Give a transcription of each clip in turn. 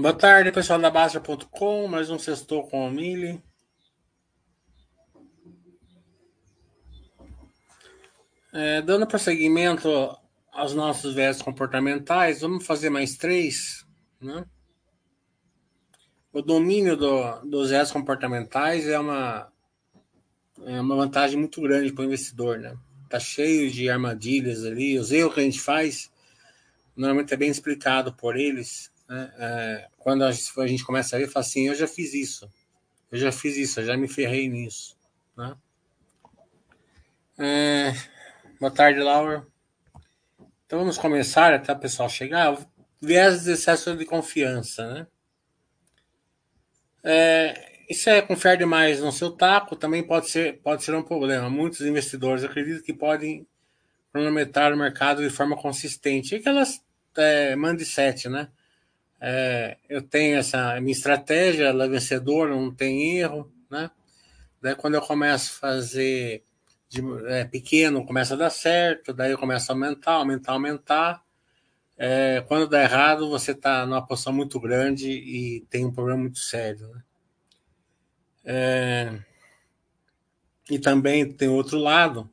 Boa tarde, pessoal da Baixa.com, mais um sextou com o Mili. É, dando prosseguimento aos nossos viés comportamentais, vamos fazer mais três. Né? O domínio do, dos viés comportamentais é uma, é uma vantagem muito grande para o investidor. Né? Tá cheio de armadilhas ali, os erros que a gente faz normalmente é bem explicado por eles né? É, quando a gente começa a ver, fala assim: eu já fiz isso, eu já fiz isso, eu já me ferrei nisso. Né? É, boa tarde, Laura. Então vamos começar até o pessoal chegar. Viés de excesso de confiança, né? É, isso é confiar demais no seu taco também pode ser, pode ser um problema. Muitos investidores acreditam que podem cronometrar o mercado de forma consistente. E aquelas é, mindset, né? É, eu tenho essa minha estratégia, ela é vencedora, não tem erro, né? Daí quando eu começo a fazer de, é, pequeno, começa a dar certo, daí eu começo a aumentar, aumentar, aumentar. É, quando dá errado, você está numa posição muito grande e tem um problema muito sério. Né? É, e também tem outro lado,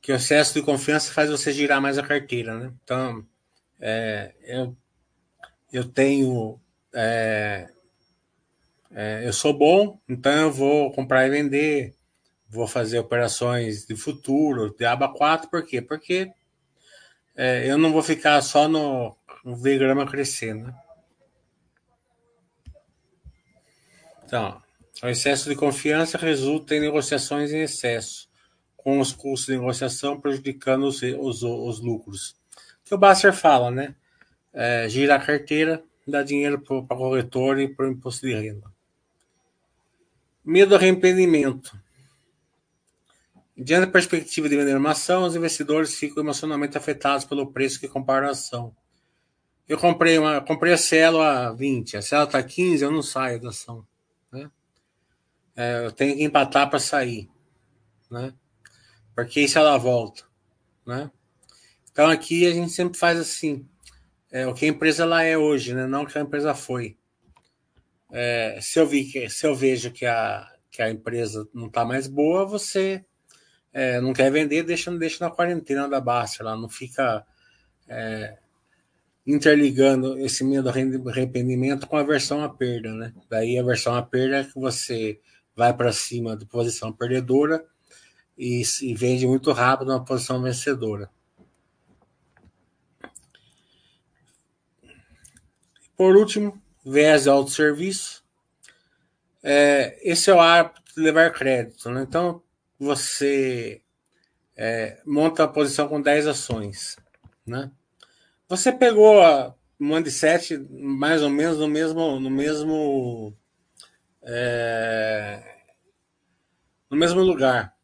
que o excesso de confiança faz você girar mais a carteira. Né? Então, é, eu eu tenho. É, é, eu sou bom, então eu vou comprar e vender, vou fazer operações de futuro, de aba 4, por quê? Porque é, eu não vou ficar só no, no ver grama crescendo. Né? Então, o excesso de confiança resulta em negociações em excesso, com os custos de negociação prejudicando os, os, os lucros. Que o Basser fala, né? É, a carteira, dá dinheiro para corretor e para o imposto de renda. Medo ao arrependimento. Diante da perspectiva de vender uma ação, os investidores ficam emocionalmente afetados pelo preço que comparam a ação. Eu comprei, uma, comprei a Cielo a 20, a Cielo está a 15, eu não saio da ação. Né? É, eu tenho que empatar para sair. Né? Porque isso ela volta. Né? Então aqui a gente sempre faz assim é, o que a empresa ela é hoje, né? não o que a empresa foi. É, se, eu vi que, se eu vejo que a, que a empresa não está mais boa, você é, não quer vender, deixa, deixa na quarentena da Basta, ela não fica é, interligando esse medo do arrependimento com a versão à perda. Né? Daí a versão à perda é que você vai para cima de posição perdedora e, e vende muito rápido uma posição vencedora. Por último, viés de autosserviço. É, esse é o hábito de levar crédito. Né? Então, você é, monta a posição com 10 ações. Né? Você pegou a Mande 7 mais ou menos no mesmo, no mesmo, é, no mesmo lugar.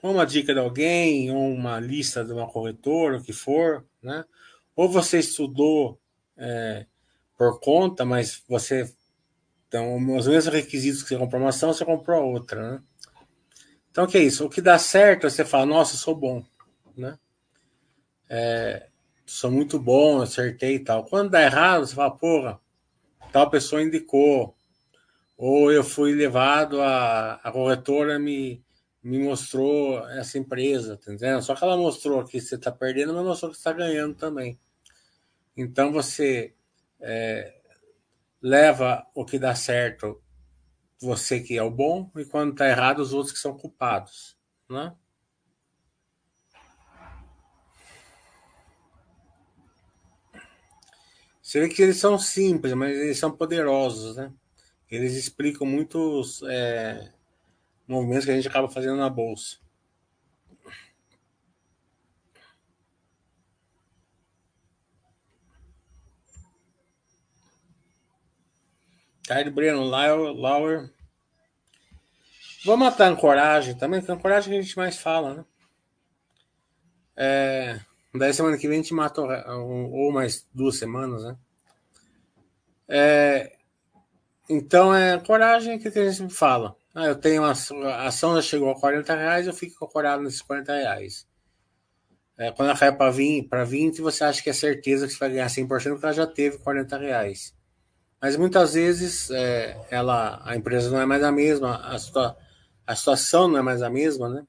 Uma dica de alguém, ou uma lista de uma corretora, o que for, né? Ou você estudou é, por conta, mas você então os mesmos requisitos que você comprou uma ação, você comprou outra, né? Então o que é isso? O que dá certo, você fala, nossa, sou bom, né? É, sou muito bom, acertei e tal. Quando dá errado, você fala, porra, tal pessoa indicou, ou eu fui levado a, a corretora me me mostrou essa empresa, tá entendendo? Só que ela mostrou que você está perdendo, mas mostrou que está ganhando também. Então você é, leva o que dá certo você que é o bom e quando está errado os outros que são culpados, né? Você vê que eles são simples, mas eles são poderosos, né? Eles explicam muitos é, movimentos que a gente acaba fazendo na bolsa. Caio Breno, Lauer. Vamos matar a ancoragem também, que a ancoragem que a gente mais fala, né? É, daí semana que vem a gente mata, ou mais duas semanas, né? É, então é coragem que a gente fala. Ah, eu tenho a ação já chegou a 40 reais, eu fico ancorado nesses 40 reais. É, quando ela cai para 20, 20, você acha que é certeza que você vai ganhar 100% porque ela já teve 40 reais. Mas muitas vezes é, ela, a empresa não é mais a mesma, a, situa a situação não é mais a mesma, né?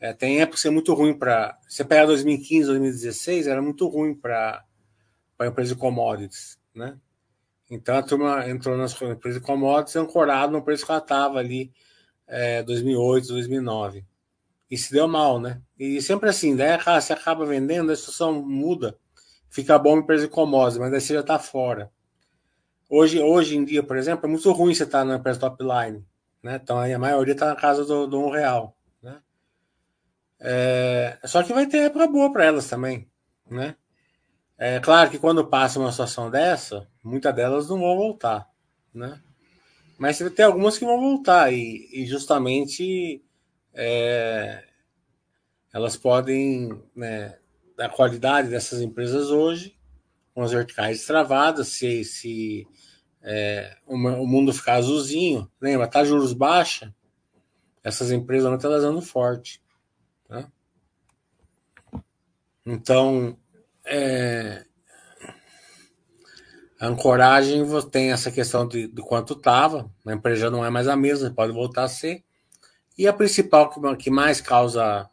É, tem época que é muito ruim para. Você pega 2015, 2016, era muito ruim para a empresa de commodities, né? Então a turma entrou nas empresas de commodities ancorado no preço que ela estava ali é, 2008, 2009. E se deu mal, né? E sempre assim, daí você acaba vendendo, a situação muda, fica bom a empresa de commodities, mas daí você já está fora. Hoje, hoje em dia, por exemplo, é muito ruim você estar na empresa top line, né? Então a maioria está na casa do, do um real. É, só que vai ter época boa para elas também, né? É claro que quando passa uma situação dessa, muitas delas não vão voltar, né? Mas ter algumas que vão voltar e, e justamente é, elas podem, né, da qualidade dessas empresas hoje, com as verticais travadas, se, se é, o, mundo ficar azulzinho, lembra, tá juros baixa, essas empresas não estão dando forte. Né? Então, é, a ancoragem tem essa questão de, de quanto estava, a empresa não é mais a mesma, pode voltar a ser. E a principal que, que mais causa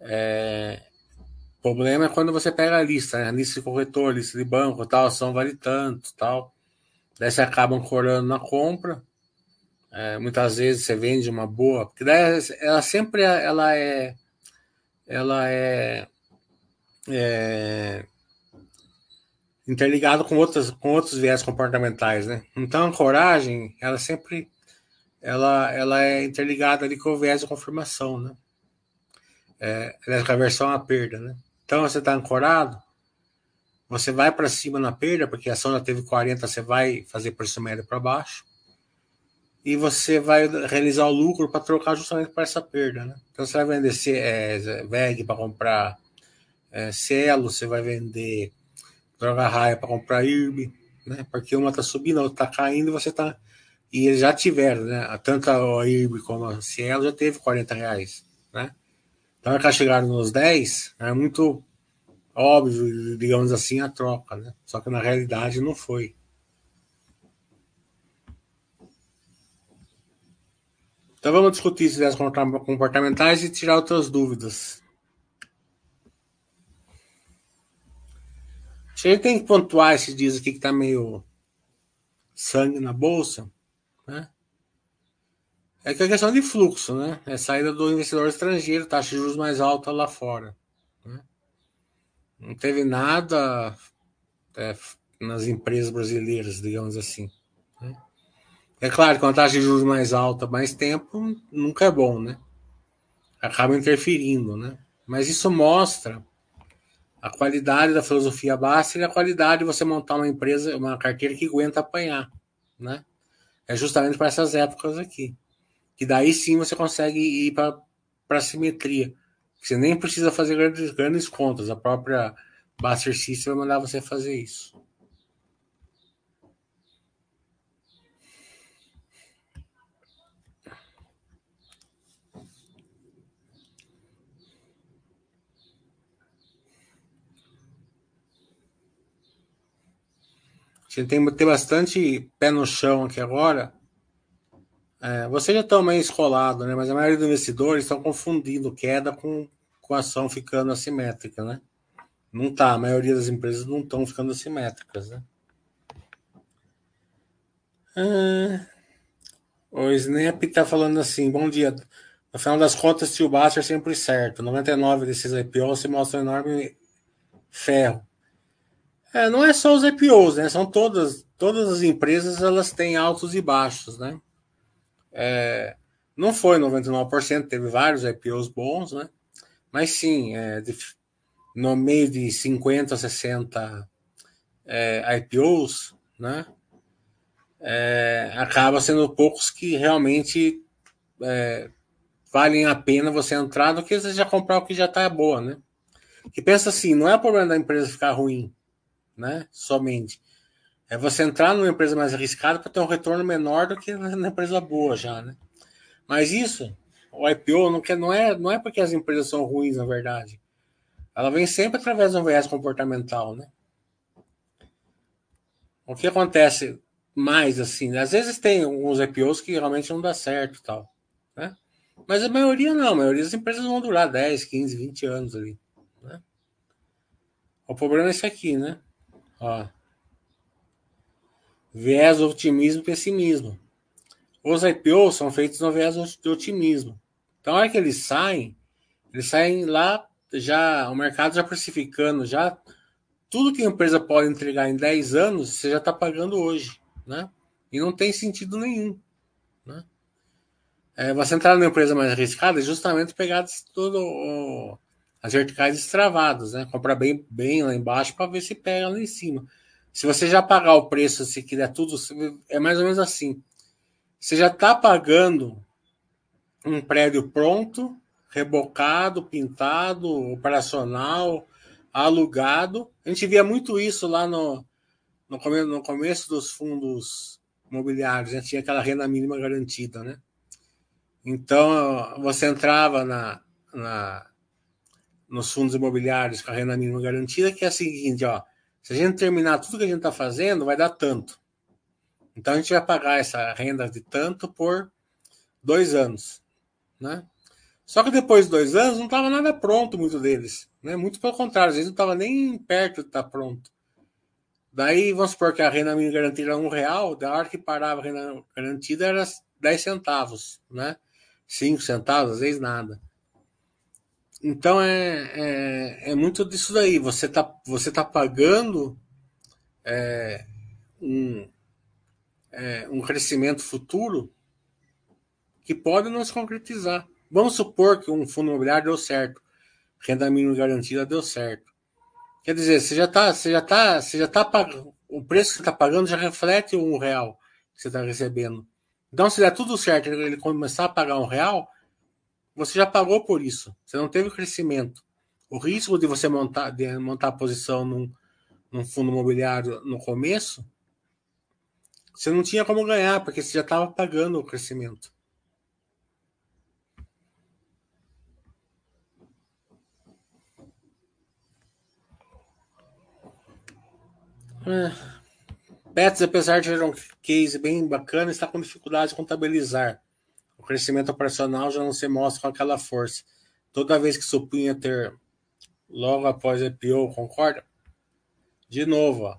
é, problema é quando você pega a lista, né? a lista de corretor, lista de banco, tal, ação vale tanto, tal. Daí você acaba ancorando na compra. É, muitas vezes você vende uma boa, porque daí ela sempre ela é ela é, é interligada com outras com outros viés comportamentais, né? Então a coragem, ela sempre ela, ela é interligada ali com o viés de confirmação, né? É, ela é a aversão à perda, né? Então você está ancorado, você vai para cima na perda, porque a ação já teve 40, você vai fazer preço médio para baixo e você vai realizar o lucro para trocar justamente para essa perda, né? Então você vai vender é, VEG para comprar é, Cielo, você vai vender droga raia para comprar IRB, né? Porque uma está subindo, a outra está caindo, você está e eles já tiveram, né? Tanto a IRB como a Cielo já teve 40 reais, né? Então, que chegaram nos 10, é muito óbvio, digamos assim, a troca, né? Só que na realidade não foi. Então vamos discutir ideias comportamentais e tirar outras dúvidas. A gente tem que pontuar esses dias aqui que está meio sangue na bolsa, né? É que é questão de fluxo, né? É saída do investidor estrangeiro, taxa de juros mais alta lá fora. Não teve nada é, nas empresas brasileiras, digamos assim. Né? É claro que uma taxa de juros mais alta, mais tempo, nunca é bom, né? Acaba interferindo, né? Mas isso mostra a qualidade da filosofia Baster e a qualidade de você montar uma empresa, uma carteira que aguenta apanhar, né? É justamente para essas épocas aqui. Que daí sim você consegue ir para a simetria. Você nem precisa fazer grandes, grandes contas. A própria Baster System vai mandar você fazer isso. Gente tem que ter bastante pé no chão aqui agora. É, vocês já estão meio escolado, né? Mas a maioria dos investidores estão confundindo queda com, com ação ficando assimétrica, né? Não tá, a maioria das empresas não estão ficando assimétricas, né? Ah, o Snap está falando assim, bom dia. No final das contas, tio Baster é sempre certo. 99 desses IPOs se mostra um enorme ferro. É, não é só os IPOs, né? São todas, todas as empresas, elas têm altos e baixos, né? É, não foi 99%, teve vários IPOs bons, né? Mas sim, é, de, no meio de 50, 60 é, IPOs, né? É, acaba sendo poucos que realmente é, valem a pena você entrar do que você já comprar o que já está boa, né? Que pensa assim, não é problema da empresa ficar ruim, né? Somente. É você entrar numa empresa mais arriscada para ter um retorno menor do que na empresa boa já, né? Mas isso, o IPO não, quer, não, é, não é porque as empresas são ruins, na verdade. Ela vem sempre através um viés comportamental, né? O que acontece? mais assim. Às vezes tem alguns IPOs que realmente não dá certo tal, né? Mas a maioria não, a maioria das empresas vão durar 10, 15, 20 anos ali. Né? O problema é esse aqui, né? Ó. Viés, otimismo e pessimismo. Os IPOs são feitos no viés de otimismo. Então, a hora que eles saem, eles saem lá, já o mercado já precificando, já tudo que a empresa pode entregar em 10 anos, você já está pagando hoje. Né? E não tem sentido nenhum. Né? É, você entrar numa empresa mais arriscada é justamente pegar tudo, o, as verticais destravadas, né? Comprar bem, bem lá embaixo para ver se pega lá em cima. Se você já pagar o preço, se quiser tudo, é mais ou menos assim. Você já está pagando um prédio pronto, rebocado, pintado, operacional, alugado. A gente via muito isso lá no, no, começo, no começo dos fundos imobiliários, já tinha aquela renda mínima garantida, né? Então, você entrava na, na, nos fundos imobiliários com a renda mínima garantida, que é a seguinte, ó, se a gente terminar tudo que a gente está fazendo, vai dar tanto. Então, a gente vai pagar essa renda de tanto por dois anos, né? Só que depois de dois anos não estava nada pronto, muito deles. Né? Muito pelo contrário, às vezes não estava nem perto de estar tá pronto. Daí, vamos supor que a renda mínima garantida era um real, da hora que parava a renda garantida era 10 centavos, né? 5 centavos, às vezes nada. Então é, é, é, muito disso daí. Você está você tá pagando é, um, é, um crescimento futuro que pode não se concretizar. Vamos supor que um fundo imobiliário deu certo, renda mínima garantida deu certo. Quer dizer, você já está, você já tá, você já tá pagando, o preço que você está pagando já reflete um real que você está recebendo. Então, se der tudo certo, ele começar a pagar um real, você já pagou por isso. Você não teve crescimento. O risco de você montar, de montar a posição num, num fundo imobiliário no começo, você não tinha como ganhar, porque você já estava pagando o crescimento. É. Pets, apesar de ter um case bem bacana, está com dificuldade de contabilizar. Crescimento operacional já não se mostra com aquela força. Toda vez que supunha ter logo após a IPO, concorda? De novo, ó.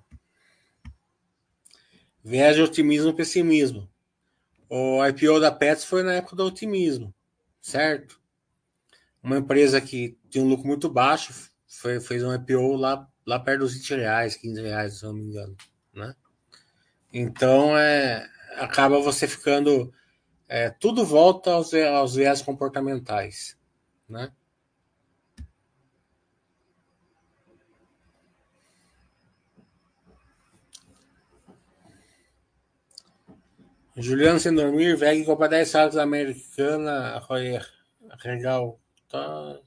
Viés de otimismo e pessimismo. O IPO da Pets foi na época do otimismo, certo? Uma empresa que tinha um lucro muito baixo foi, fez um IPO lá, lá perto dos 20 reais, 15 reais, se não me engano, né? Então, é, acaba você ficando. É, tudo volta aos, aos viés comportamentais. Né? Juliano sem dormir, VEG compra 10 salas americana, Royer, legal. Tá.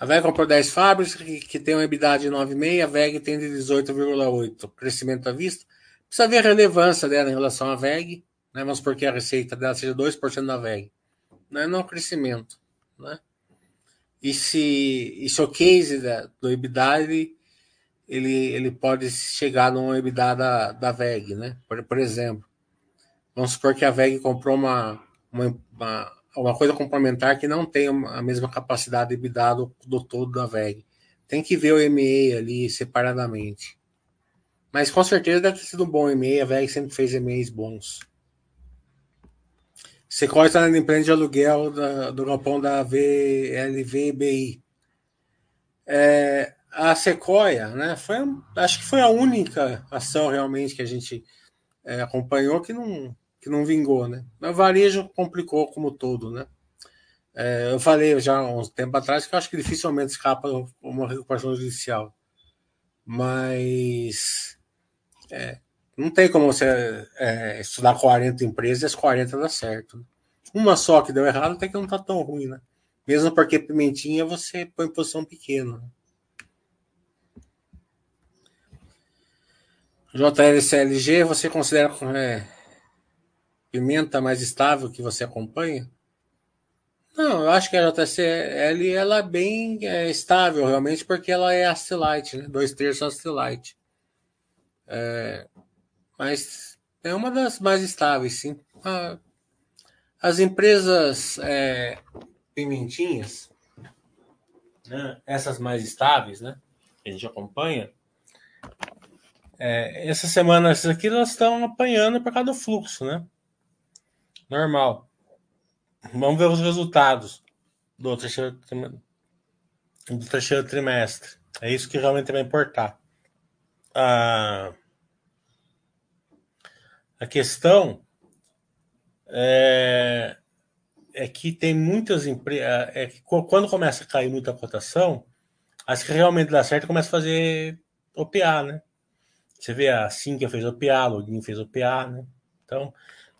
A VEG comprou 10 fábricas, que, que tem uma EBITDA de 9,5, a VEG tem de 18,8. Crescimento à vista. Precisa ver a relevância dela em relação à VEG, né? Vamos supor que a receita dela seja 2% da VEG. Não é não crescimento, né? E se, e se o case da, do EBITDA, ele, ele, ele pode chegar no EBITDA da, da VEG, né? Por, por exemplo, vamos supor que a VEG comprou uma, uma, uma uma coisa complementar que não tem a mesma capacidade de dar do, do todo da VEG. Tem que ver o MA ali separadamente. Mas com certeza deve ter sido um bom MA, a VEG sempre fez MAs bons. Sequoia está na empresa de aluguel da, do galpão da VLVBI. É, a Sequoia, né, foi, acho que foi a única ação realmente que a gente é, acompanhou que não, que não vingou, né? O varejo complicou como todo, né? É, eu falei já há uns tempo atrás que eu acho que dificilmente escapa uma recuperação judicial. Mas é, não tem como você é, estudar 40 empresas e as 40 dar certo. Uma só que deu errado até que não tá tão ruim, né? Mesmo porque pimentinha você põe em posição pequena. JLCLG, você considera é, pimenta mais estável que você acompanha? Não, eu acho que a JCL ela é bem é, estável realmente porque ela é Astelite, né? Dois terços Astelite. É, mas é uma das mais estáveis, sim. Ah, as empresas é, pimentinhas, né? essas mais estáveis, né? Que a gente acompanha. É, essa semana, essas aqui, elas estão apanhando por causa do fluxo, né? Normal. Vamos ver os resultados do terceiro, do terceiro trimestre. É isso que realmente vai importar. A, a questão é, é que tem muitas empresas. É que quando começa a cair muita cotação, as que realmente dá certo começa a fazer OPA, né? Você vê a Sinqia fez OPA, a Login fez OPA, né? Então,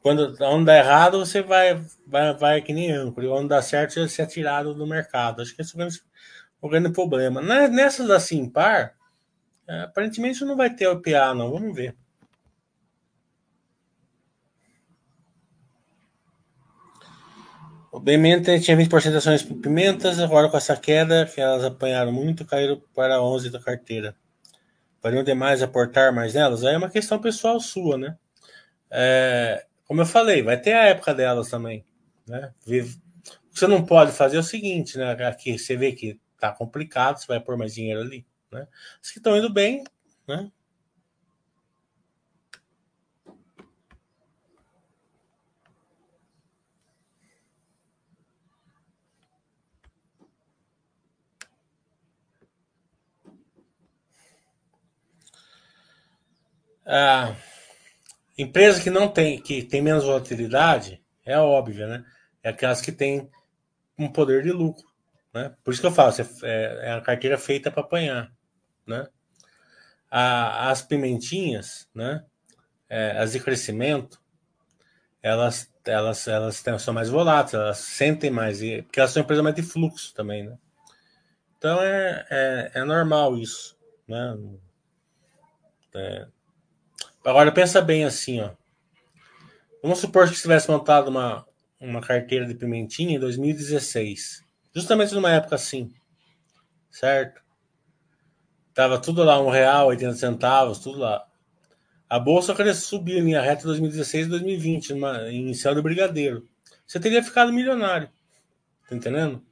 quando onde dá errado, você vai, vai, vai que nem âncora. E onde dá certo, você ser atirado do mercado. Acho que esse é o grande, o grande problema. Nessas da Simpar, é, aparentemente não vai ter OPA, não. Vamos ver. O Bementa tinha 20% de ações pimentas, agora com essa queda, que elas apanharam muito, caíram para 11 da carteira. Valiam demais aportar mais nelas? Aí é uma questão pessoal sua, né? É, como eu falei, vai ter a época delas também. Né? Você não pode fazer é o seguinte, né? Aqui você vê que tá complicado, você vai pôr mais dinheiro ali. Né? Os que estão indo bem, né? Ah, Empresa que não tem, que tem menos volatilidade, é óbvio, né? É aquelas que têm um poder de lucro, né? Por isso que eu falo, é, é a carteira feita para apanhar, né? A, as pimentinhas, né? É, as de crescimento, elas, elas, elas são mais voláteis, elas sentem mais, porque elas são empresas mais de fluxo também, né? Então é, é, é normal isso, né? É, Agora pensa bem assim, ó. Vamos supor que você tivesse montado uma, uma carteira de pimentinha em 2016. Justamente numa época assim. Certo? Tava tudo lá, um real, 80 centavos, tudo lá. A bolsa subiu em linha reta em 2016 e 2020, numa, céu do brigadeiro. Você teria ficado milionário. Tá entendendo?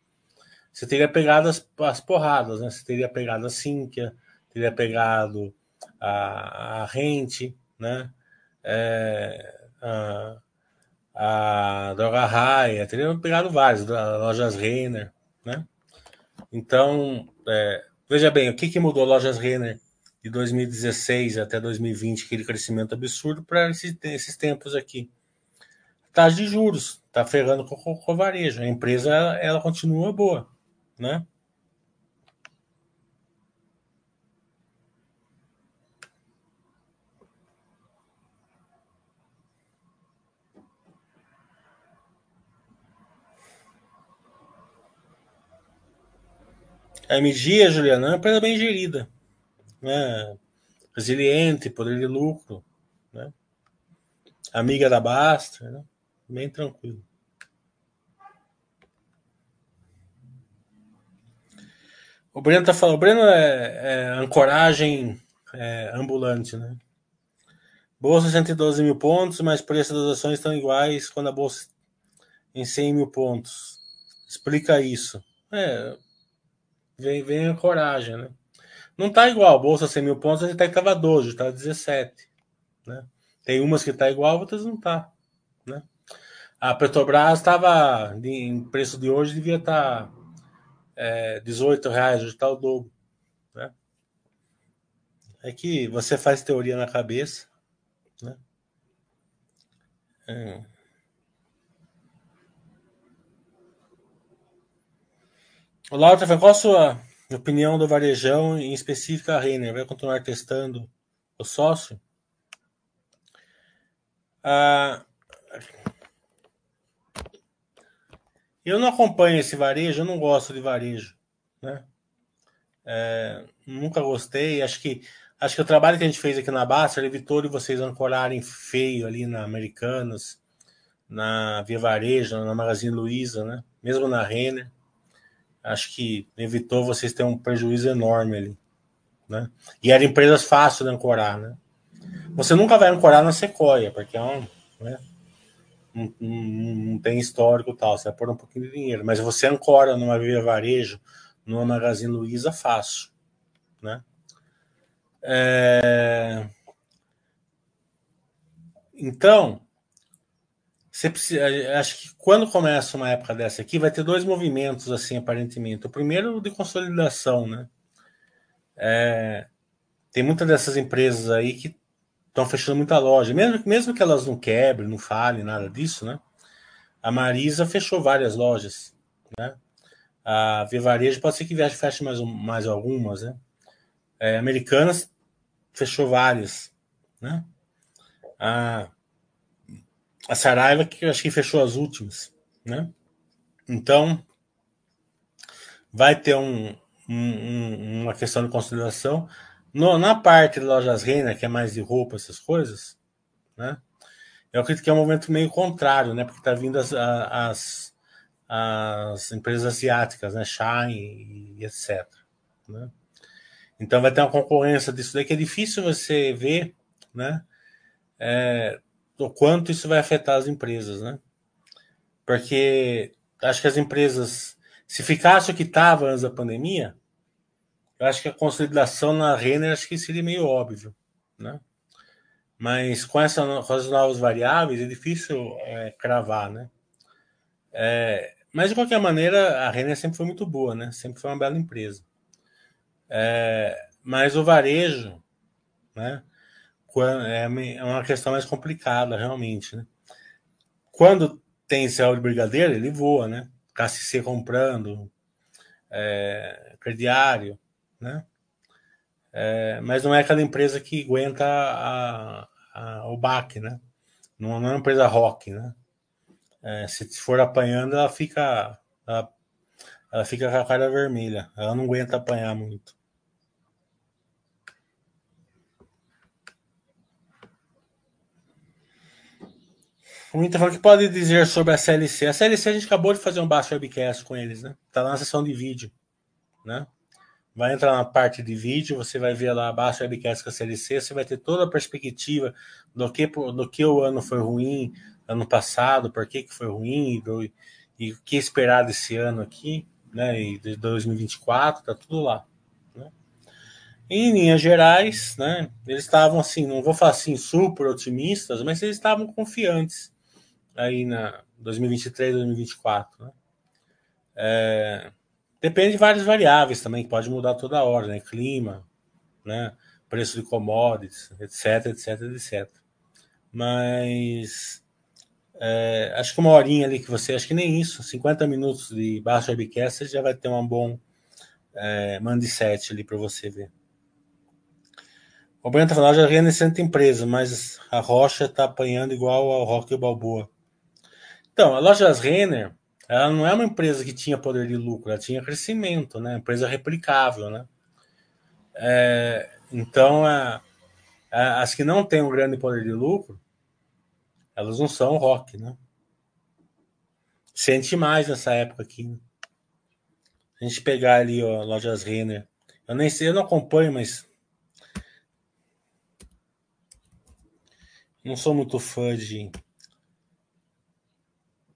Você teria pegado as, as porradas, né? Você teria pegado a Sinqia, teria pegado a, a Rente, né? É, a, a Droga Raia, teriam pegado vários, lojas Renner, né? Então, é, veja bem, o que, que mudou lojas Renner de 2016 até 2020, aquele crescimento absurdo, para esses, tempos aqui? Taxa de juros, tá ferrando com, com o varejo. A empresa, ela, ela continua boa, né? A MG, Juliana, é uma empresa bem gerida, né? resiliente, poder de lucro, né? amiga da Basta, né? bem tranquilo. O Breno tá falando, o Breno é, é ancoragem é, ambulante, né? Bolsa 112 mil pontos, mas preço das ações estão iguais quando a bolsa em 100 mil pontos. Explica isso. É, Vem, vem a coragem, né? Não tá igual, bolsa 100 mil pontos, até que tava 12, tá 17. Né? Tem umas que tá igual, outras não tá. Né? A Petrobras estava em preço de hoje, devia estar tá, é, 18 reais, hoje está o dobro. Né? É que você faz teoria na cabeça. Né? É. Laura tá qual a sua opinião do Varejão, em específico a Renner? Vai continuar testando o sócio? Ah, eu não acompanho esse varejo, eu não gosto de varejo, né? É, nunca gostei. Acho que acho que o trabalho que a gente fez aqui na Basta evitou de vocês ancorarem feio ali na Americanas, na Via Varejo, na Magazine Luiza, né? mesmo na Renner. Acho que evitou vocês terem um prejuízo enorme ali. Né? E eram empresas fáceis de ancorar. Né? Você nunca vai ancorar na Sequoia, porque é um, né? não, não, não, tem histórico tal, você vai pôr um pouquinho de dinheiro. Mas você ancora numa Via Varejo, numa Magazine Luiza, fácil. Né? É... Então, você precisa, acho que quando começa uma época dessa aqui, vai ter dois movimentos, assim, aparentemente. O primeiro de consolidação, né? É, tem muitas dessas empresas aí que estão fechando muita loja, mesmo, mesmo que elas não quebrem, não falem, nada disso, né? A Marisa fechou várias lojas, né? A Vivarejo pode ser que feche mais, mais algumas, né? É, Americanas fechou várias, né? A a Saraiva, que eu acho que fechou as últimas, né? Então, vai ter um, um, uma questão de consideração. No, na parte de lojas Reina, que é mais de roupa, essas coisas, né? Eu acredito que é um momento meio contrário, né? Porque tá vindo as, as, as empresas asiáticas, né? Shine e etc. Né? Então vai ter uma concorrência disso daí que é difícil você ver, né? É, o quanto isso vai afetar as empresas, né? Porque acho que as empresas, se ficasse o que estava antes da pandemia, eu acho que a consolidação na Renner acho que seria meio óbvio, né? Mas com, essa, com as novas variáveis é difícil é, cravar, né? É, mas de qualquer maneira, a Renner sempre foi muito boa, né? Sempre foi uma bela empresa. É, mas o varejo, né? É, é uma questão mais complicada, realmente. Né? Quando tem céu de brigadeiro, ele voa, né? KCC comprando, é, crediário, né? É, mas não é aquela empresa que aguenta a, a, o baque, né? Não, não, é uma empresa rock, né? É, se for apanhando, ela fica, ela, ela fica com a cara vermelha. Ela não aguenta apanhar muito. O Inter falou que pode dizer sobre a CLC. A CLC a gente acabou de fazer um baixo webcast com eles, né? Tá lá na seção de vídeo, né? Vai entrar na parte de vídeo, você vai ver lá abaixo webcast com a CLC, você vai ter toda a perspectiva do que, do que o ano foi ruim, ano passado, por que, que foi ruim, do, e o que esperar desse ano aqui, né? E de 2024, tá tudo lá. Né? Em linhas gerais, né? Eles estavam assim, não vou falar assim super otimistas, mas eles estavam confiantes aí na 2023, 2024. Né? É, depende de várias variáveis também, que pode mudar toda hora, né? Clima, né? preço de commodities, etc, etc, etc. Mas é, acho que uma horinha ali que você, acho que nem isso, 50 minutos de baixo webcast, você já vai ter um bom é, set ali para você ver. O Breno tá falando, já é recente empresa, mas a Rocha está apanhando igual ao Rock e Balboa. Então, a Lojas Renner, ela não é uma empresa que tinha poder de lucro, ela tinha crescimento, né? Empresa replicável, né? É, então, as que não têm um grande poder de lucro, elas não são rock, né? Sente mais nessa época aqui. Né? A gente pegar ali, ó, Lojas Renner. Eu nem sei, eu não acompanho, mas não sou muito fã de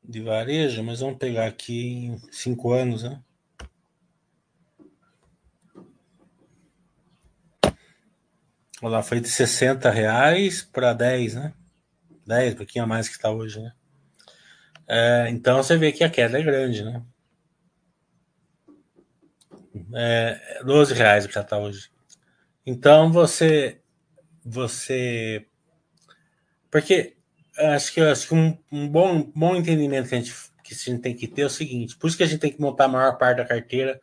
de varejo, mas vamos pegar aqui em cinco anos, né? Olha lá, foi de 60 reais para 10, né? 10, um pouquinho a mais que está hoje, né? É, então você vê que a queda é grande, né? É, 12 reais que já está hoje. Então você. Você. Porque acho que, acho que um, um, bom, bom entendimento que a, gente, que a gente tem que ter é o seguinte: por isso que a gente tem que montar a maior parte da carteira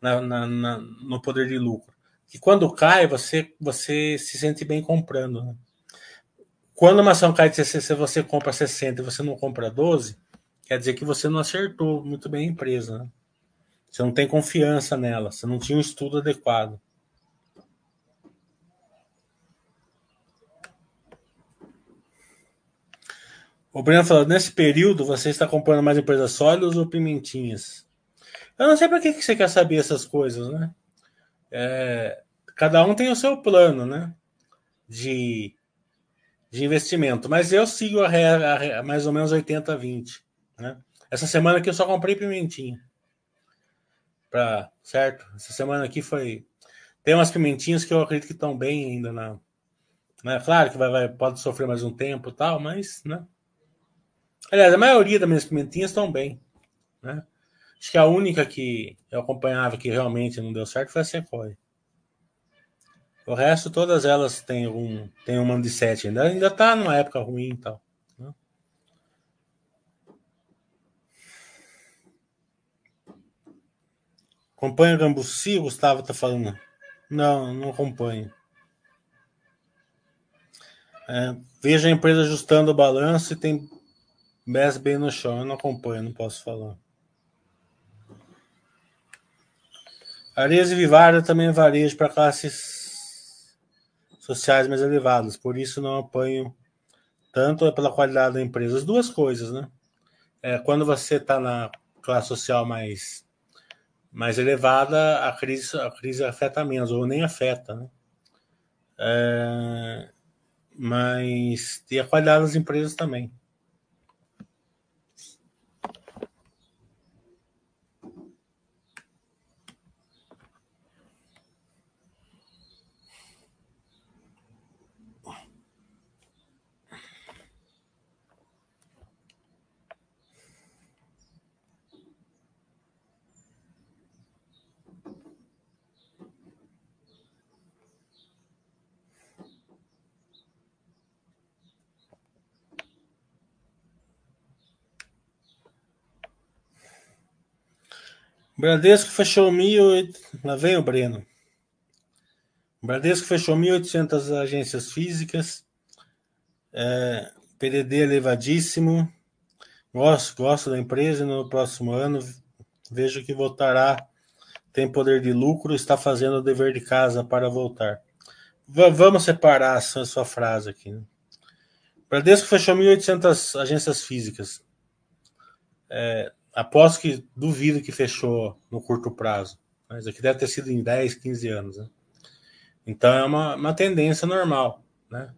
na, na, na, no poder de lucro. Que quando cai, você, você se sente bem comprando. Né? Quando uma ação cai de 60, você compra 60 e você não compra 12, quer dizer que você não acertou muito bem a empresa. Né? Você não tem confiança nela, você não tinha um estudo adequado. O Breno falou, nesse período você está comprando mais empresas sólidas ou pimentinhas? Eu não sei para que, você quer saber essas coisas, né? É, cada um tem o seu plano, né? De, de investimento. Mas eu sigo a, a, a mais ou menos 80-20. Né? Essa semana aqui eu só comprei pimentinha. Pra, certo? Essa semana aqui foi. Tem umas pimentinhas que eu acredito que estão bem ainda na. Né? Claro que vai, vai, pode sofrer mais um tempo tal, mas. Né? Aliás, a maioria das minhas pimentinhas estão bem. Né? Acho que a única que eu acompanhava que realmente não deu certo foi a Sequoia. O resto, todas elas têm um, têm um de 7 ainda. Ainda está numa época ruim e tal. Né? Acompanha Gambuci, o Gustavo tá falando. Não, não acompanho. É, veja a empresa ajustando o balanço e tem BES bem no chão. Eu não acompanho, não posso falar. Areias e Vivara também é varejo para classes sociais mais elevadas, por isso não apanho tanto pela qualidade da empresa. As duas coisas, né? É, quando você está na classe social mais, mais elevada, a crise, a crise afeta menos, ou nem afeta, né? É, mas e a qualidade das empresas também. Bradesco fechou mil. Lá vem o Breno. Bradesco fechou 1.800 agências físicas. É, PDD elevadíssimo. Gosto, gosto da empresa. No próximo ano, vejo que voltará. Tem poder de lucro. Está fazendo o dever de casa para voltar. V vamos separar a sua frase aqui. Né? Bradesco fechou 1.800 agências físicas. É, aposto que duvido que fechou no curto prazo. Mas aqui deve ter sido em 10, 15 anos. Né? Então é uma, uma tendência normal. Né?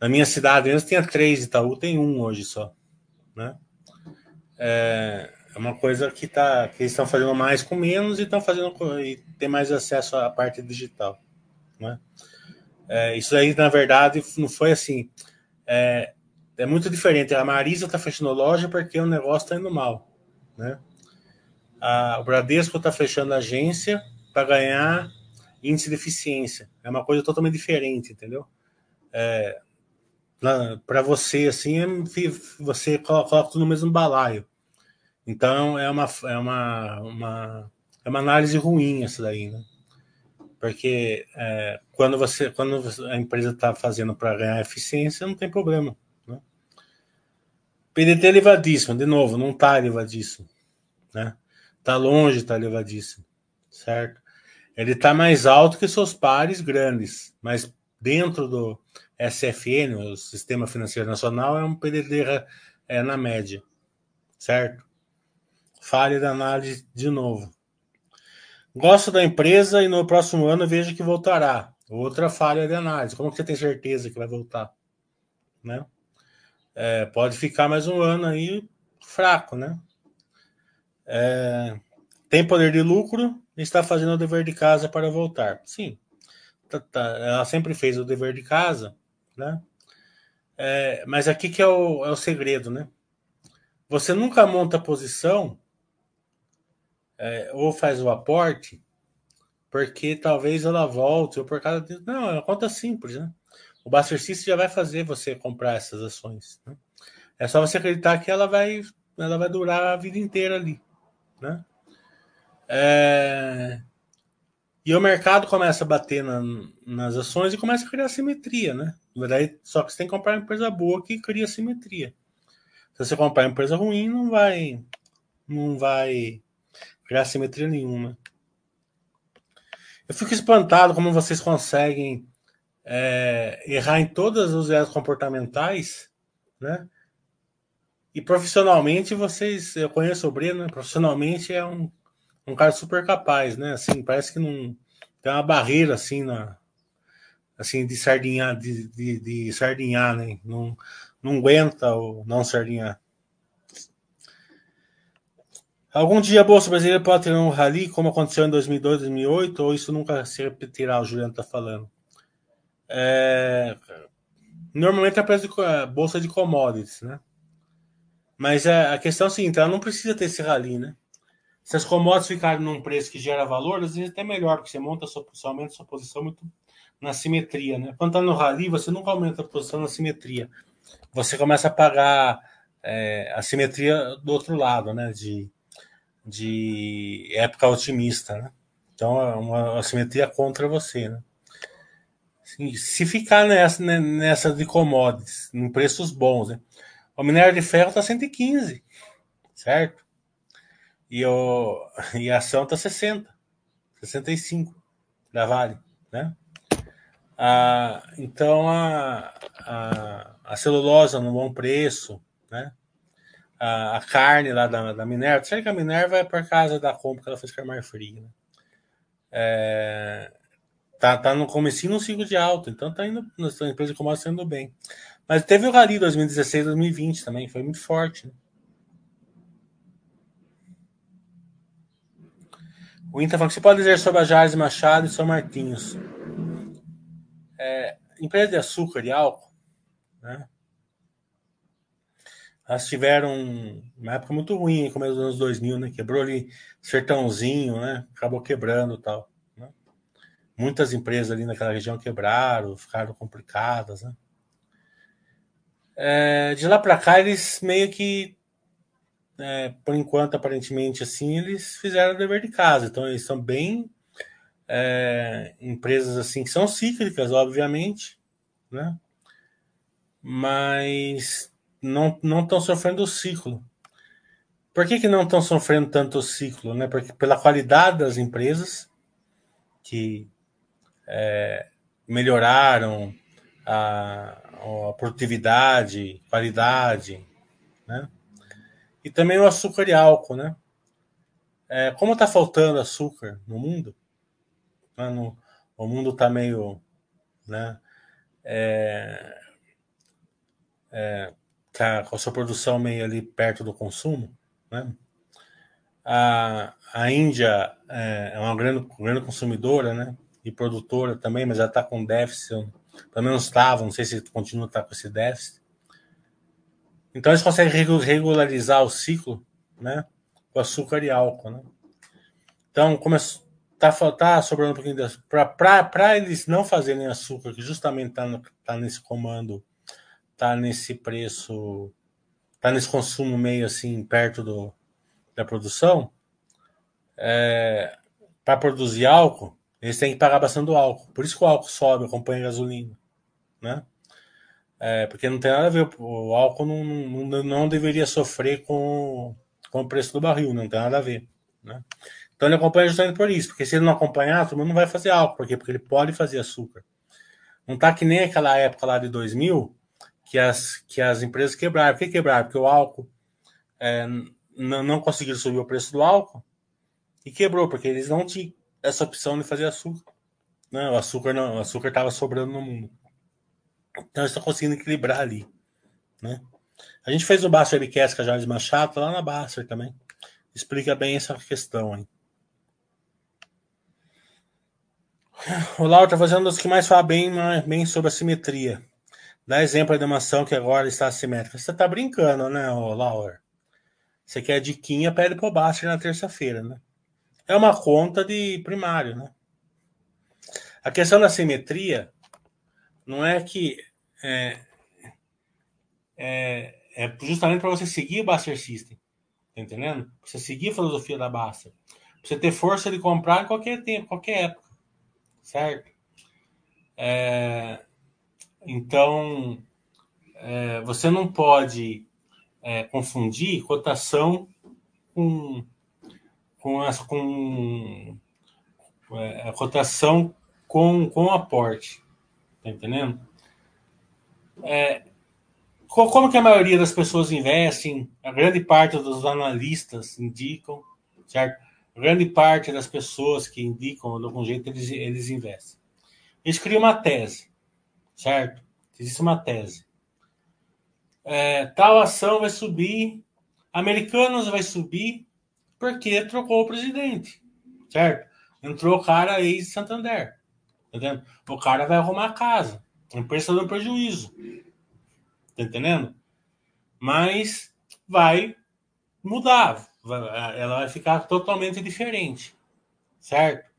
Na minha cidade, antes tinha três, Itaú tem um hoje só. Né? É, é uma coisa que, tá, que eles estão fazendo mais com menos e estão fazendo e tem mais acesso à parte digital. Né? É, isso aí, na verdade, não foi assim. É, é muito diferente. A Marisa está fechando loja porque o negócio está indo mal. Né? A, o Bradesco está fechando a agência para ganhar índice de eficiência. É uma coisa totalmente diferente, entendeu? É, para você, assim, é, você coloca, tudo no mesmo balaio. Então é uma, é uma, uma, é uma análise ruim essa daí, né? Porque é, quando, você, quando a empresa está fazendo para ganhar eficiência, não tem problema. PDT elevadíssimo, de novo, não está elevadíssimo, né? Está longe, está elevadíssimo, certo? Ele está mais alto que seus pares grandes, mas dentro do SFN, o Sistema Financeiro Nacional, é um PDT é, na média, certo? Falha da análise de novo. Gosto da empresa e no próximo ano vejo que voltará. Outra falha de análise. Como que você tem certeza que vai voltar? Né? É, pode ficar mais um ano aí fraco, né? É, tem poder de lucro e está fazendo o dever de casa para voltar. Sim, tá, tá, ela sempre fez o dever de casa, né? É, mas aqui que é o, é o segredo, né? Você nunca monta a posição é, ou faz o aporte porque talvez ela volte ou por causa de... Não, é uma conta simples, né? O Buster System já vai fazer você comprar essas ações. Né? É só você acreditar que ela vai, ela vai durar a vida inteira ali. Né? É... E o mercado começa a bater na, nas ações e começa a criar simetria, né? Daí, só que você tem que comprar uma empresa boa que cria simetria. Se você comprar uma empresa ruim, não vai, não vai criar simetria nenhuma. Eu fico espantado como vocês conseguem é, errar em todos os erros comportamentais, né? E profissionalmente, vocês. Eu conheço o Breno, né? profissionalmente é um, um cara super capaz, né? Assim, parece que não. Tem uma barreira assim na. Assim, de sardinhar, de, de, de sardinhar, né? Não, não aguenta o não sardinhar. Algum dia a Bolsa Brasileira pode ter um rally, como aconteceu em 2002, 2008, ou isso nunca se repetirá, o Juliano está falando. É... Normalmente é a preço de a Bolsa de Commodities, né? Mas é, a questão é a seguinte, ela não precisa ter esse rally, né? Se as commodities ficarem num preço que gera valor, às vezes é até melhor, porque você monta sua, você aumenta sua posição muito na simetria, né? Quando está no rally, você nunca aumenta a posição na simetria. Você começa a pagar é, a simetria do outro lado, né? De, de época otimista, né? Então é uma assimetria contra você, né? Se ficar nessa, né, nessa de commodities, em preços bons, né? O minério de ferro está 115, certo? E, o, e a ação está 60, 65 da Vale, né? Ah, então a, a, a celulose no bom preço, né? a, a carne lá da, da Minerva. Será que a Minerva é por causa da compra que ela fez com a Marfrig, né? É, tá, tá no comecinho no ciclo de alta, então tá indo, a empresa commodities indo bem. Mas teve o Rally 2016, 2020 também, foi muito forte. Né? O Inter falou que você pode dizer sobre a Jales Machado e São Martinhos. É, empresa de açúcar e álcool, né? elas tiveram uma época muito ruim, começo dos anos 2000, né? Quebrou ali Sertãozinho, né? Acabou quebrando tal. Muitas empresas ali naquela região quebraram, ficaram complicadas, né? É, de lá para cá, eles meio que, é, por enquanto, aparentemente, assim, eles fizeram o dever de casa. Então, eles são bem é, empresas assim que são cíclicas, obviamente, né? Mas não não estão sofrendo o ciclo. Por que, que não estão sofrendo tanto o ciclo? Né? Porque pela qualidade das empresas que é, melhoraram a, a, produtividade, qualidade, né? E também o açúcar e álcool, né? É, como está faltando açúcar no mundo, né? no, o mundo está meio, né? É, é, tá com a sua produção meio ali perto do consumo, né? A, a Índia é, é uma grande, grande consumidora, né? E produtora também, mas já está com déficit, pelo menos estava, não sei se continua tá com esse déficit. Então eles conseguem regularizar o ciclo, né? Com açúcar e álcool, né? Então, como está tá sobrando um pouquinho de para eles não fazerem açúcar, que justamente está tá nesse comando tá nesse preço, tá nesse consumo meio assim perto do, da produção, é, para produzir álcool, eles têm que pagar bastante álcool. Por isso que o álcool sobe, acompanha a gasolina, né? É, porque não tem nada a ver, o álcool não, não, não deveria sofrer com, com o preço do barril, não tem nada a ver, né? Então ele acompanha justamente por isso, porque se ele não acompanhar, todo mundo não vai fazer álcool, porque, porque ele pode fazer açúcar. Não tá que nem aquela época lá de 2000, que as, que as empresas quebraram. Por que quebraram? Porque o álcool é, não, não conseguiram subir o preço do álcool e quebrou, porque eles não tinham essa opção de fazer açúcar. Não, o açúcar não, o açúcar estava sobrando no mundo. Então estão conseguindo equilibrar ali. Né? A gente fez o Baster Webcast com a Machado lá na Baster também. Explica bem essa questão aí. O Lauro está fazendo dos que mais fala bem, bem sobre a simetria. Dá exemplo de uma ação que agora está assimétrica. Você está brincando, né, Laura? Você quer diquinha, pede pro Baster na terça-feira, né? É uma conta de primário, né? A questão da simetria não é que é, é, é justamente para você seguir o Baster System, tá entendendo? Você seguir a filosofia da Baster, você ter força de comprar em qualquer tempo, qualquer época, certo? É, então, é, você não pode é, confundir cotação com, com, as, com é, a cotação com, com aporte. Tá entendendo? É, como que a maioria das pessoas investem? A grande parte dos analistas indicam, certo? A grande parte das pessoas que indicam de algum jeito eles, eles investem. Eles criam uma tese, certo? Existe uma tese. É, tal ação vai subir, Americanos vai subir porque trocou o presidente, certo? Entrou o cara ex Santander, entendendo? O cara vai arrumar a casa, empresa dando prejuízo, tá entendendo? Mas vai mudar, ela vai ficar totalmente diferente, certo?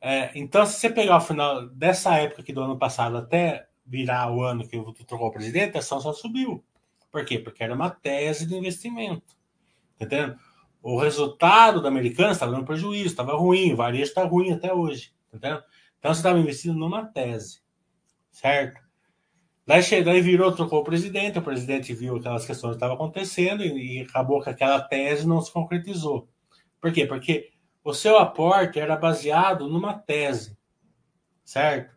É, então, se você pegar o final dessa época aqui do ano passado até virar o ano que trocou o presidente, a ação só subiu. Por quê? Porque era uma tese de investimento. Tá entendendo? O resultado da Americana estava dando prejuízo, estava ruim, o varejo está ruim até hoje. Tá entendendo? Então você estava investindo numa tese. Certo? Daí, daí virou, trocou o presidente, o presidente viu aquelas questões que estavam acontecendo e, e acabou que aquela tese não se concretizou. Por quê? Porque o seu aporte era baseado numa tese, certo?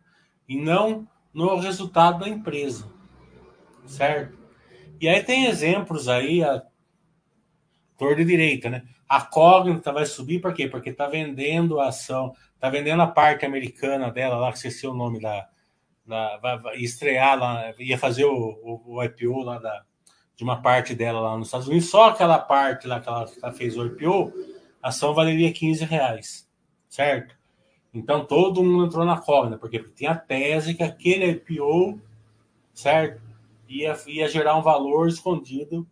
E não no resultado da empresa, certo? E aí tem exemplos aí, a torre de direita, né? A Cognita vai subir por quê? Porque está vendendo a ação, está vendendo a parte americana dela lá, que esqueci o nome da. da vai, vai estrear lá, ia fazer o, o, o IPO lá da, de uma parte dela lá nos Estados Unidos, só aquela parte lá que ela, que ela fez o IPO, a ação valeria 15 reais, certo? Então todo mundo entrou na cobra, porque tem a tese que aquele IPO, certo? Ia, ia gerar um valor escondido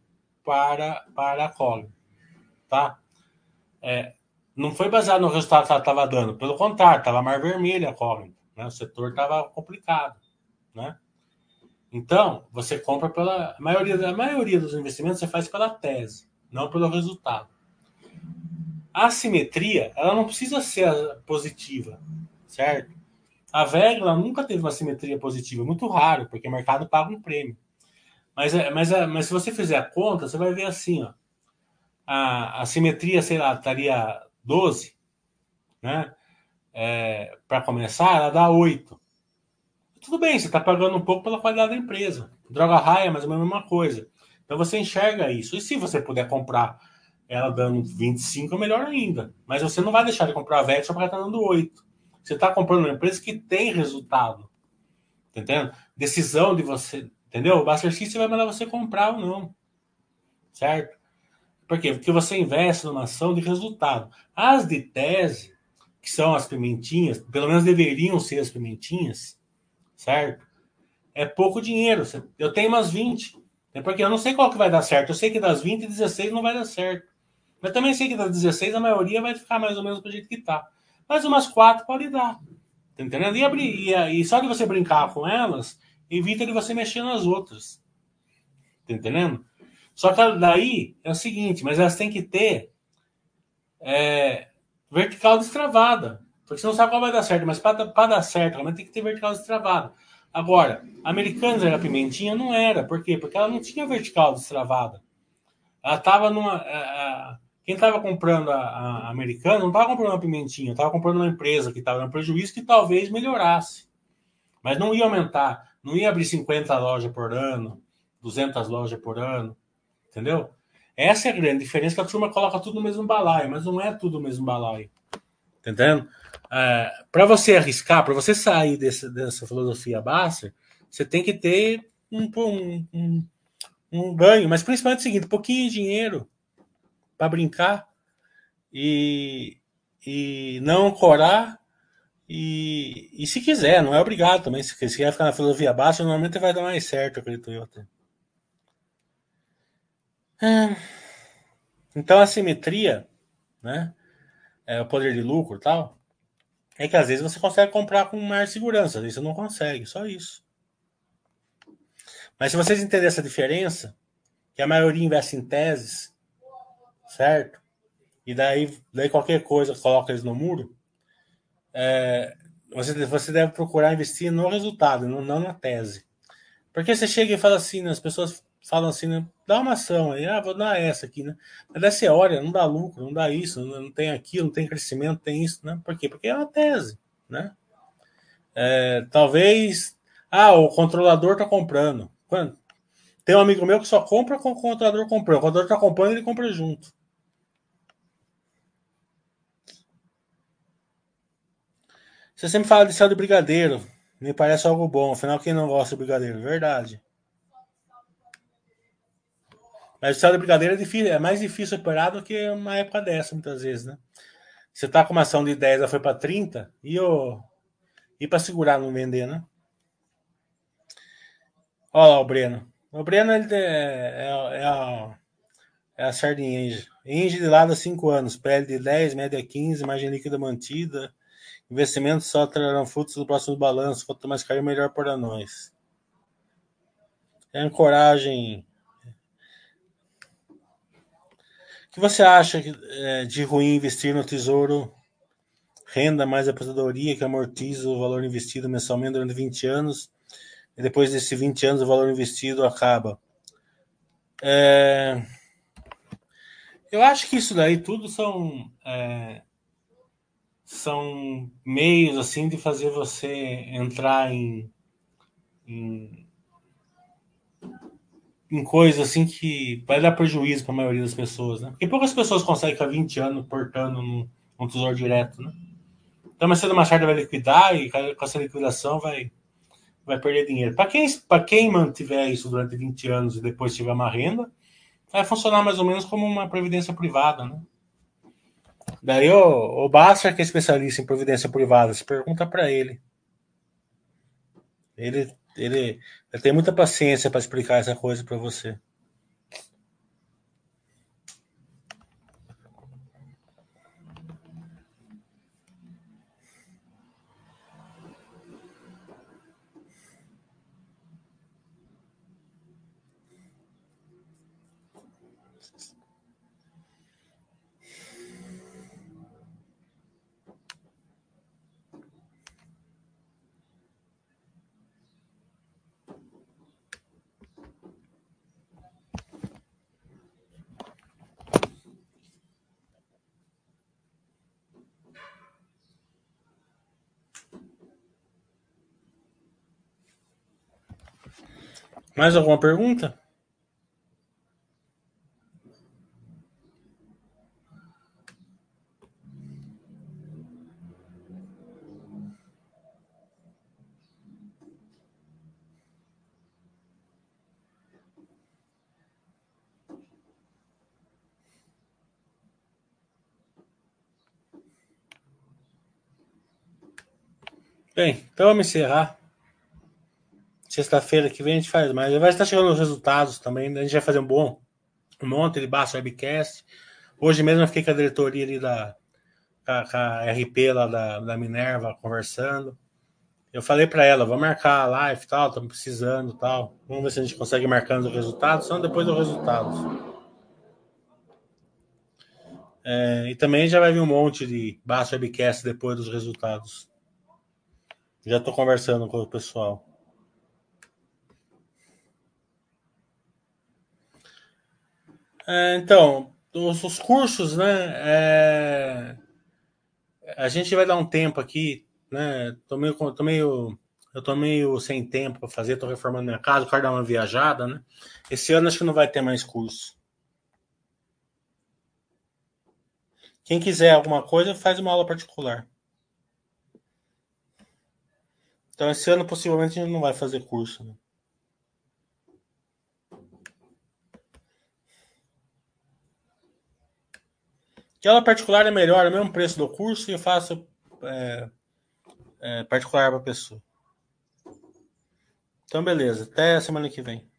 para, para a cobra, tá? É, não foi baseado no resultado que ela estava dando, pelo contrário, estava mais vermelha a cobra, né? O setor estava complicado, né? Então, você compra pela. A maioria, a maioria dos investimentos você faz pela tese, não pelo resultado. A assimetria, ela não precisa ser positiva, certo? A VEG nunca teve uma simetria positiva, muito raro, porque o mercado paga um prêmio. Mas, é, mas, é, mas se você fizer a conta, você vai ver assim, ó. A, a simetria, sei lá, estaria 12, né? É, para começar, ela dá 8. Tudo bem, você está pagando um pouco pela qualidade da empresa. Droga raia, mas é a mesma coisa. Então você enxerga isso. E se você puder comprar ela dando 25 é melhor ainda. Mas você não vai deixar de comprar a VEG só porque ela está dando 8. Você está comprando uma empresa que tem resultado. Tá entendendo? Decisão de você. Entendeu? O Buster System vai mandar você comprar ou não. Certo? Por quê? Porque você investe numa ação de resultado. As de tese, que são as pimentinhas, pelo menos deveriam ser as pimentinhas, certo? É pouco dinheiro. Eu tenho umas 20. É porque eu não sei qual que vai dar certo. Eu sei que das 20, 16 não vai dar certo. Mas também sei que das 16 a maioria vai ficar mais ou menos do jeito que tá. Mas umas quatro pode dar. Tá entendendo? E, abrir, e, e só de você brincar com elas, evita de você mexer nas outras. Tá entendendo? Só que daí é o seguinte, mas elas têm que ter é, vertical destravada. Porque não sabe qual vai dar certo, mas para dar certo, ela tem que ter vertical destravada. Agora, Americanas era pimentinha? Não era. Por quê? Porque ela não tinha vertical destravada. Ela estava numa. A, quem estava comprando a, a, americana não estava comprando uma pimentinha, estava comprando uma empresa que estava no prejuízo que talvez melhorasse. Mas não ia aumentar, não ia abrir 50 lojas por ano, 200 lojas por ano, entendeu? Essa é a grande diferença, que a turma coloca tudo no mesmo balaio, mas não é tudo no mesmo balaio. Tá entendendo? É, para você arriscar, para você sair desse, dessa filosofia baixa, você tem que ter um, um, um, um ganho, mas principalmente o seguinte: pouquinho de dinheiro para brincar e, e não corar. E, e se quiser, não é obrigado também. Se quiser ficar na filosofia baixa, normalmente vai dar mais certo, acredito eu. É. Então a simetria, né? É, o poder de lucro tal, é que às vezes você consegue comprar com mais segurança, às vezes você não consegue, só isso. Mas se vocês entenderem essa diferença, que a maioria investe em teses, certo? E daí, daí qualquer coisa coloca eles no muro. É, você, você deve procurar investir no resultado, não, não na tese. Porque você chega e fala assim, né, as pessoas falam assim, né, dá uma ação aí, ah, vou dar essa aqui, né? Mas daí você olha, não dá lucro, não dá isso, não, tem aquilo, não tem crescimento, tem isso, né? Por quê? Porque é uma tese, né? É, talvez, ah, o controlador está comprando. Quando? Tem um amigo meu que só compra com o contador comprou. O contador está comprando, ele compra junto. Você sempre fala de céu de brigadeiro. Me parece algo bom. Afinal, quem não gosta de brigadeiro? Verdade. Mas o céu de brigadeiro é, difícil, é mais difícil operar do que uma época dessa, muitas vezes, né? Você tá com uma ação de 10, ela foi para 30, e, o, e para segurar não vender, né? Olha lá o Breno. O Breno ele é, é, é, a, é a sardinha Inge. Inge de lado há 5 anos, PL de 10, média 15, margem líquida mantida. Investimentos só trarão frutos no próximo balanço. Quanto mais cair, melhor para nós. É ancoragem. O que você acha é, de ruim investir no tesouro? Renda mais aposentadoria que amortiza o valor investido mensalmente durante 20 anos e depois desses 20 anos o valor investido acaba. É... Eu acho que isso daí tudo são é... são meios assim de fazer você entrar em, em, em coisas assim que vai dar prejuízo para a maioria das pessoas, né? Porque poucas pessoas conseguem ficar 20 anos portando num, num tesouro direto, né? Então, mas cedo mais tarde vai liquidar e com essa liquidação vai vai perder dinheiro. Para quem, quem mantiver isso durante 20 anos e depois tiver uma renda, vai funcionar mais ou menos como uma previdência privada, né? Daí o, o Basta, que é especialista em previdência privada, se pergunta para ele. ele. Ele ele tem muita paciência para explicar essa coisa para você. Mais alguma pergunta? Bem, então vamos encerrar. Sexta-feira que vem a gente faz mais. Vai estar chegando os resultados também. Né? A gente vai fazer um bom um monte de baixo webcast. Hoje mesmo eu fiquei com a diretoria ali da com a, RP lá da, da Minerva conversando. Eu falei para ela, vamos marcar a live tal, estamos precisando tal. Vamos ver se a gente consegue marcando os resultados, só depois dos resultados. É, e também já vai vir um monte de baixo webcast depois dos resultados. Já estou conversando com o pessoal. É, então, os, os, cursos, né? É, a gente vai dar um tempo aqui, né? Tô meio, tô meio, eu tô meio sem tempo para fazer, tô reformando minha casa, quero dar uma viajada, né? Esse ano acho que não vai ter mais curso. Quem quiser alguma coisa, faz uma aula particular. Então, esse ano possivelmente a gente não vai fazer curso. Né? Que aula particular é melhor, é o mesmo preço do curso e eu faço é, é, particular para a pessoa. Então, beleza. Até semana que vem.